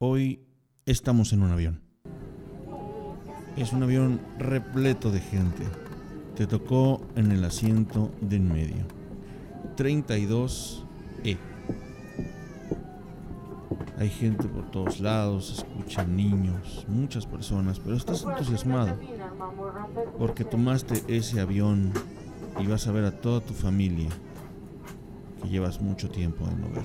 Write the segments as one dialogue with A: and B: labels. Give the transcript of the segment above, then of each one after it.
A: Hoy estamos en un avión. Es un avión repleto de gente. Te tocó en el asiento de en medio. 32E. Hay gente por todos lados, escuchan niños, muchas personas, pero estás entusiasmado porque tomaste ese avión y vas a ver a toda tu familia que llevas mucho tiempo de no ver.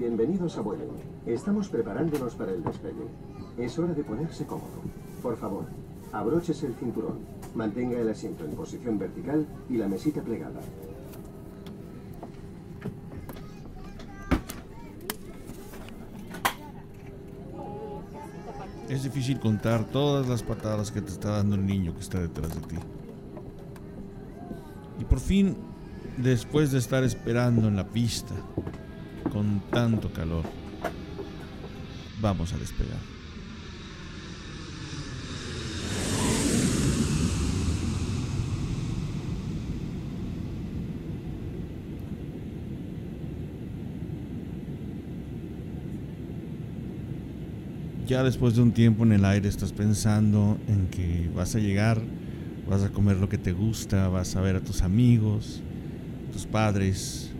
B: Bienvenidos a vuelo. Estamos preparándonos para el despegue. Es hora de ponerse cómodo. Por favor, abróchese el cinturón, mantenga el asiento en posición vertical y la mesita plegada.
A: Es difícil contar todas las patadas que te está dando el niño que está detrás de ti. Y por fin, después de estar esperando en la pista, con tanto calor, vamos a despegar. Ya después de un tiempo en el aire estás pensando en que vas a llegar, vas a comer lo que te gusta, vas a ver a tus amigos, tus padres,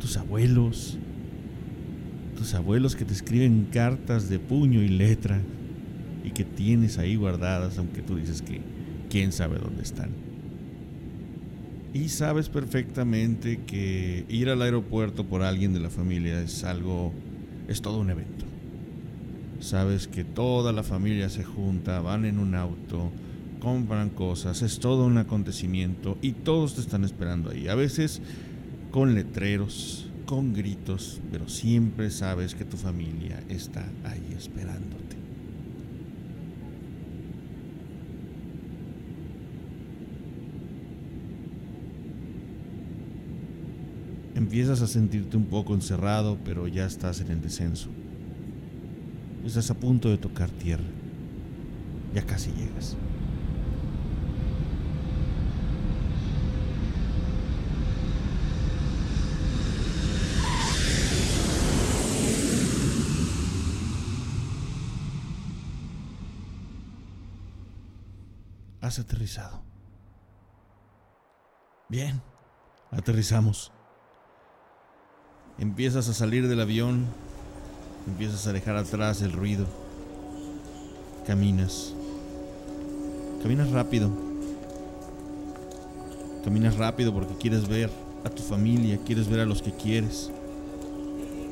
A: tus abuelos, tus abuelos que te escriben cartas de puño y letra y que tienes ahí guardadas, aunque tú dices que quién sabe dónde están. Y sabes perfectamente que ir al aeropuerto por alguien de la familia es algo, es todo un evento. Sabes que toda la familia se junta, van en un auto, compran cosas, es todo un acontecimiento y todos te están esperando ahí. A veces con letreros, con gritos, pero siempre sabes que tu familia está ahí esperándote. Empiezas a sentirte un poco encerrado, pero ya estás en el descenso. Estás a punto de tocar tierra. Ya casi llegas. Has aterrizado. Bien, aterrizamos. Empiezas a salir del avión, empiezas a dejar atrás el ruido. Caminas. Caminas rápido. Caminas rápido porque quieres ver a tu familia, quieres ver a los que quieres,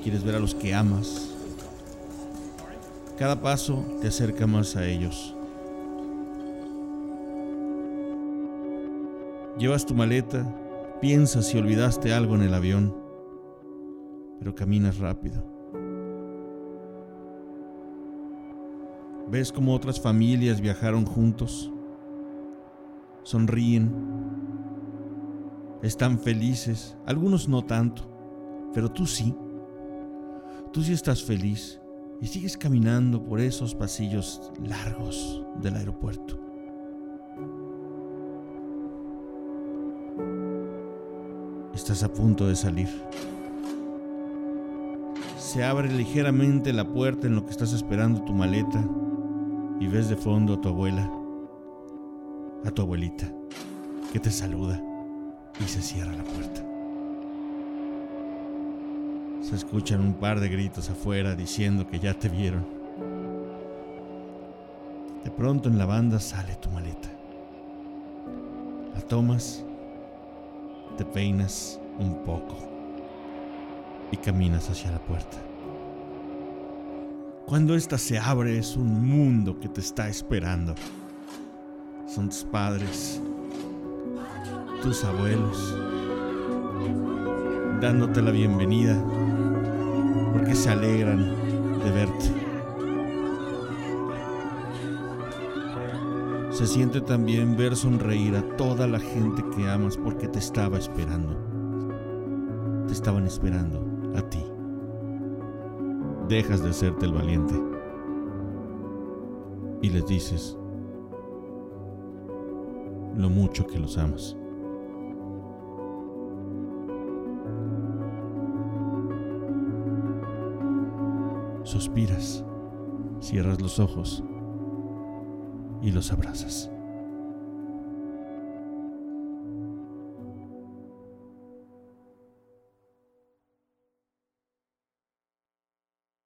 A: quieres ver a los que amas. Cada paso te acerca más a ellos. Llevas tu maleta, piensas si olvidaste algo en el avión, pero caminas rápido. Ves cómo otras familias viajaron juntos, sonríen, están felices, algunos no tanto, pero tú sí. Tú sí estás feliz y sigues caminando por esos pasillos largos del aeropuerto. Estás a punto de salir. Se abre ligeramente la puerta en lo que estás esperando tu maleta y ves de fondo a tu abuela, a tu abuelita, que te saluda y se cierra la puerta. Se escuchan un par de gritos afuera diciendo que ya te vieron. De pronto en la banda sale tu maleta. La tomas te peinas un poco y caminas hacia la puerta. Cuando ésta se abre es un mundo que te está esperando. Son tus padres, tus abuelos, dándote la bienvenida porque se alegran de verte. Se siente también ver sonreír a toda la gente que amas porque te estaba esperando. Te estaban esperando a ti. Dejas de hacerte el valiente. Y les dices lo mucho que los amas. suspiras, cierras los ojos y los abrazas.